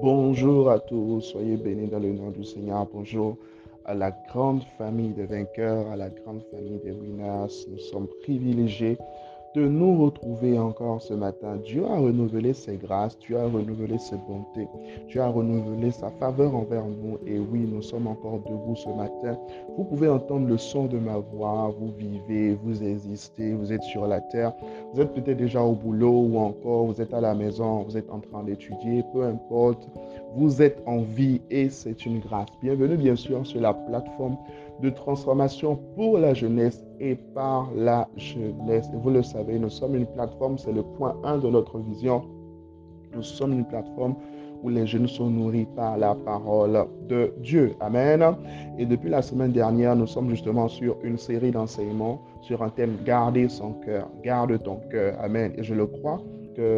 Bonjour à tous, soyez bénis dans le nom du Seigneur. Bonjour à la grande famille des vainqueurs, à la grande famille des winners. Nous sommes privilégiés de nous retrouver encore ce matin. Dieu a renouvelé ses grâces, Dieu a renouvelé ses bontés, Dieu a renouvelé sa faveur envers nous. Et oui, nous sommes encore debout ce matin. Vous pouvez entendre le son de ma voix, vous vivez, vous existez, vous êtes sur la terre, vous êtes peut-être déjà au boulot ou encore vous êtes à la maison, vous êtes en train d'étudier, peu importe, vous êtes en vie et c'est une grâce. Bienvenue bien sûr sur la plateforme de transformation pour la jeunesse et par la jeunesse. Et vous le savez, nous sommes une plateforme, c'est le point 1 de notre vision. Nous sommes une plateforme où les jeunes sont nourris par la parole de Dieu. Amen. Et depuis la semaine dernière, nous sommes justement sur une série d'enseignements sur un thème garder son cœur, garde ton cœur. Amen. Et je le crois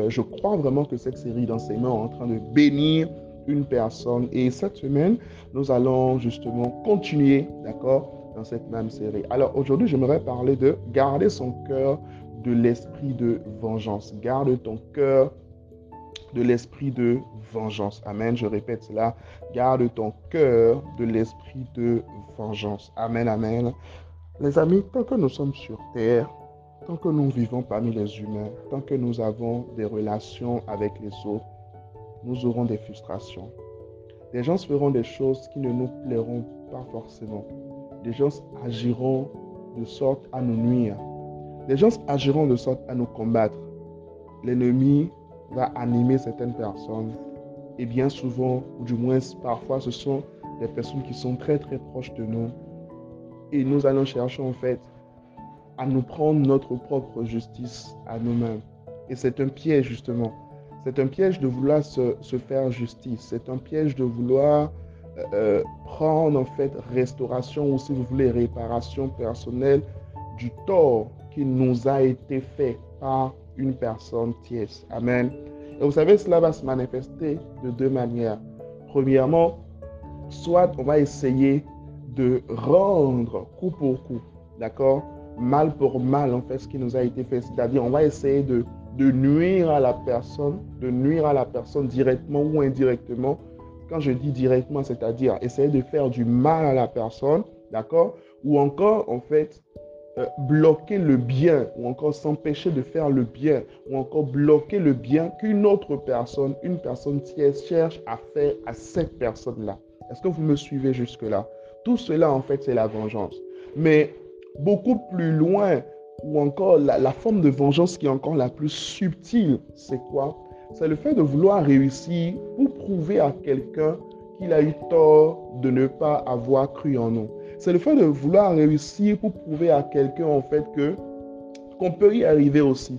je crois vraiment que cette série d'enseignements est en train de bénir une personne. Et cette semaine, nous allons justement continuer, d'accord, dans cette même série. Alors aujourd'hui, j'aimerais parler de garder son cœur de l'esprit de vengeance. Garde ton cœur de l'esprit de vengeance. Amen. Je répète cela. Garde ton cœur de l'esprit de vengeance. Amen, amen. Les amis, tant que nous sommes sur terre, tant que nous vivons parmi les humains, tant que nous avons des relations avec les autres, nous aurons des frustrations. Des gens feront des choses qui ne nous plairont pas forcément. Des gens agiront de sorte à nous nuire. Des gens agiront de sorte à nous combattre. L'ennemi va animer certaines personnes. Et bien souvent, ou du moins parfois, ce sont des personnes qui sont très très proches de nous. Et nous allons chercher en fait à nous prendre notre propre justice à nous-mêmes. Et c'est un piège justement. C'est un piège de vouloir se, faire justice. C'est un piège de vouloir euh, euh, prendre en fait restauration ou si vous voulez réparation personnelle du tort qui nous a été fait par une personne tierce. Amen. Et vous savez, cela va se manifester de deux manières. Premièrement, soit on va essayer de rendre coup pour coup, d'accord Mal pour mal, en fait, ce qui nous a été fait. C'est-à-dire, on va essayer de de nuire à la personne, de nuire à la personne directement ou indirectement. Quand je dis directement, c'est-à-dire essayer de faire du mal à la personne, d'accord? Ou encore, en fait, euh, bloquer le bien, ou encore s'empêcher de faire le bien, ou encore bloquer le bien qu'une autre personne, une personne tierce cherche à faire à cette personne-là. Est-ce que vous me suivez jusque-là? Tout cela, en fait, c'est la vengeance. Mais beaucoup plus loin, ou encore la, forme de vengeance qui est encore la plus subtile, c'est quoi? C'est le fait de vouloir réussir pour prouver à quelqu'un qu'il a eu tort de ne pas avoir cru en nous. C'est le fait de vouloir réussir pour prouver à quelqu'un en fait que qu'on peut y arriver aussi,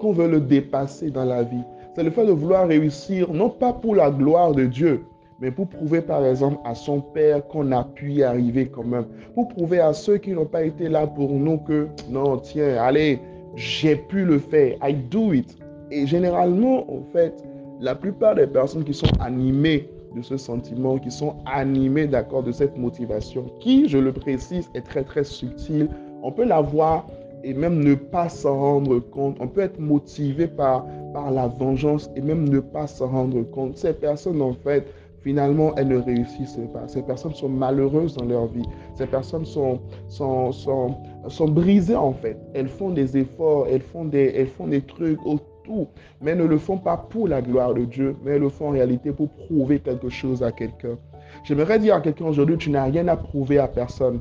qu'on veut le dépasser dans la vie. C'est le fait de vouloir réussir non pas pour la gloire de Dieu, mais pour prouver par exemple à son père qu'on a pu y arriver quand même, pour prouver à ceux qui n'ont pas été là pour nous que non, tiens, allez, j'ai pu le faire, I do it. Et généralement, en fait, la plupart des personnes qui sont animées de ce sentiment, qui sont animées, d'accord, de cette motivation, qui, je le précise, est très, très subtile, on peut la voir et même ne pas s'en rendre compte. On peut être motivé par, par la vengeance et même ne pas s'en rendre compte. Ces personnes, en fait, finalement, elles ne réussissent pas. Ces personnes sont malheureuses dans leur vie. Ces personnes sont, sont, sont, sont brisées en fait. Elles font des efforts, elles font des, elles font des trucs autour, mais elles ne le font pas pour la gloire de Dieu, mais elles le font en réalité pour prouver quelque chose à quelqu'un. J'aimerais dire à quelqu'un aujourd'hui, tu n'as rien à prouver à personne.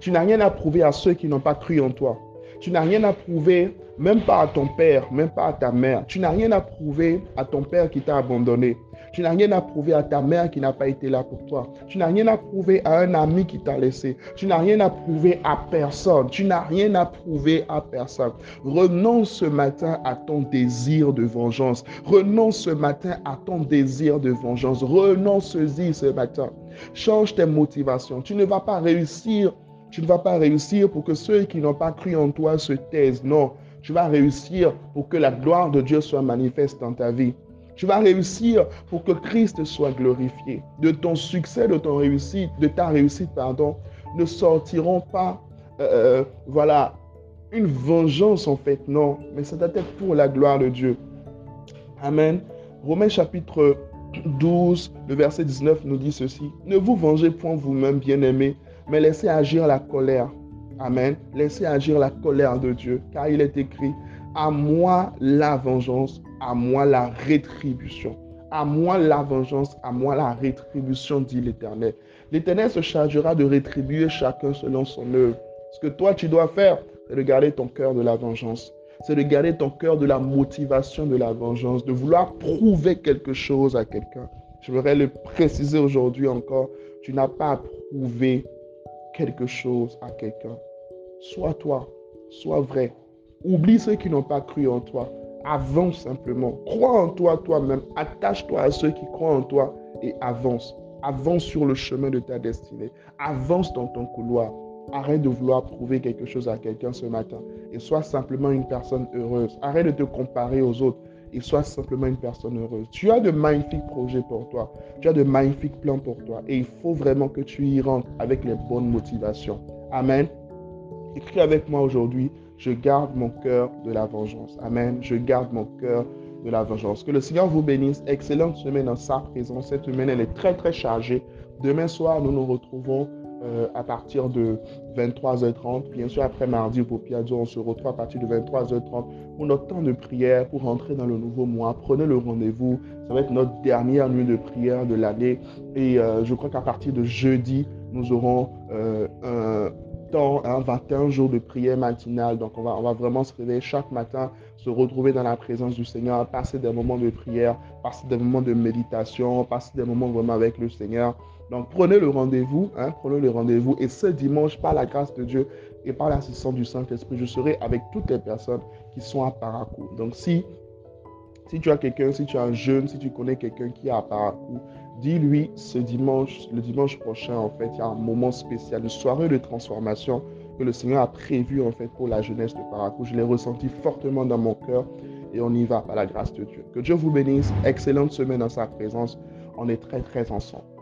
Tu n'as rien à prouver à ceux qui n'ont pas cru en toi. Tu n'as rien à prouver même pas à ton père, même pas à ta mère. Tu n'as rien à prouver à ton père qui t'a abandonné. Tu n'as rien à prouver à ta mère qui n'a pas été là pour toi. Tu n'as rien à prouver à un ami qui t'a laissé. Tu n'as rien à prouver à personne. Tu n'as rien à prouver à personne. Renonce ce matin à ton désir de vengeance. Renonce ce matin à ton désir de vengeance. Renonce-y ce matin. Change tes motivations. Tu ne vas pas réussir. Tu ne vas pas réussir pour que ceux qui n'ont pas cru en toi se taisent. Non, tu vas réussir pour que la gloire de Dieu soit manifeste dans ta vie. Tu vas réussir pour que Christ soit glorifié. De ton succès, de ton réussite, de ta réussite, pardon, ne sortiront pas, euh, euh, voilà, une vengeance en fait, non, mais ça doit être pour la gloire de Dieu. Amen. Romains chapitre 12, le verset 19 nous dit ceci. Ne vous vengez point vous-même, bien-aimés, mais laissez agir la colère. Amen. Laissez agir la colère de Dieu, car il est écrit, à moi la vengeance, à moi la rétribution. À moi la vengeance, à moi la rétribution, dit l'Éternel. L'Éternel se chargera de rétribuer chacun selon son œuvre. Ce que toi tu dois faire, c'est de garder ton cœur de la vengeance. C'est de garder ton cœur de la motivation de la vengeance, de vouloir prouver quelque chose à quelqu'un. Je voudrais le préciser aujourd'hui encore. Tu n'as pas à prouver quelque chose à quelqu'un. Sois toi, sois vrai. Oublie ceux qui n'ont pas cru en toi. Avance simplement. Crois en toi toi-même. Attache-toi à ceux qui croient en toi et avance. Avance sur le chemin de ta destinée. Avance dans ton couloir. Arrête de vouloir prouver quelque chose à quelqu'un ce matin et sois simplement une personne heureuse. Arrête de te comparer aux autres et sois simplement une personne heureuse. Tu as de magnifiques projets pour toi. Tu as de magnifiques plans pour toi et il faut vraiment que tu y rentres avec les bonnes motivations. Amen. Écris avec moi aujourd'hui, je garde mon cœur de la vengeance. Amen. Je garde mon cœur de la vengeance. Que le Seigneur vous bénisse. Excellente semaine dans sa présence. Cette semaine, elle est très, très chargée. Demain soir, nous nous retrouvons euh, à partir de 23h30. Bien sûr, après mardi au Piaggio, on se retrouve à partir de 23h30 pour notre temps de prière, pour rentrer dans le nouveau mois. Prenez le rendez-vous. Ça va être notre dernière nuit de prière de l'année. Et euh, je crois qu'à partir de jeudi, nous aurons euh, un temps, 21 jours de prière matinale. Donc, on va, on va vraiment se réveiller chaque matin, se retrouver dans la présence du Seigneur, passer des moments de prière, passer des moments de méditation, passer des moments vraiment avec le Seigneur. Donc, prenez le rendez-vous, hein, prenez le rendez-vous. Et ce dimanche, par la grâce de Dieu et par l'assistance du Saint-Esprit, je serai avec toutes les personnes qui sont à Paracou. Donc, si, si tu as quelqu'un, si tu es un jeune, si tu connais quelqu'un qui est à Paracou, dis-lui ce dimanche, le dimanche prochain, en fait, il y a un moment spécial, une soirée de transformation que le Seigneur a prévu, en fait, pour la jeunesse de Paracou. Je l'ai ressenti fortement dans mon cœur et on y va par la grâce de Dieu. Que Dieu vous bénisse. Excellente semaine dans sa présence. On est très, très ensemble.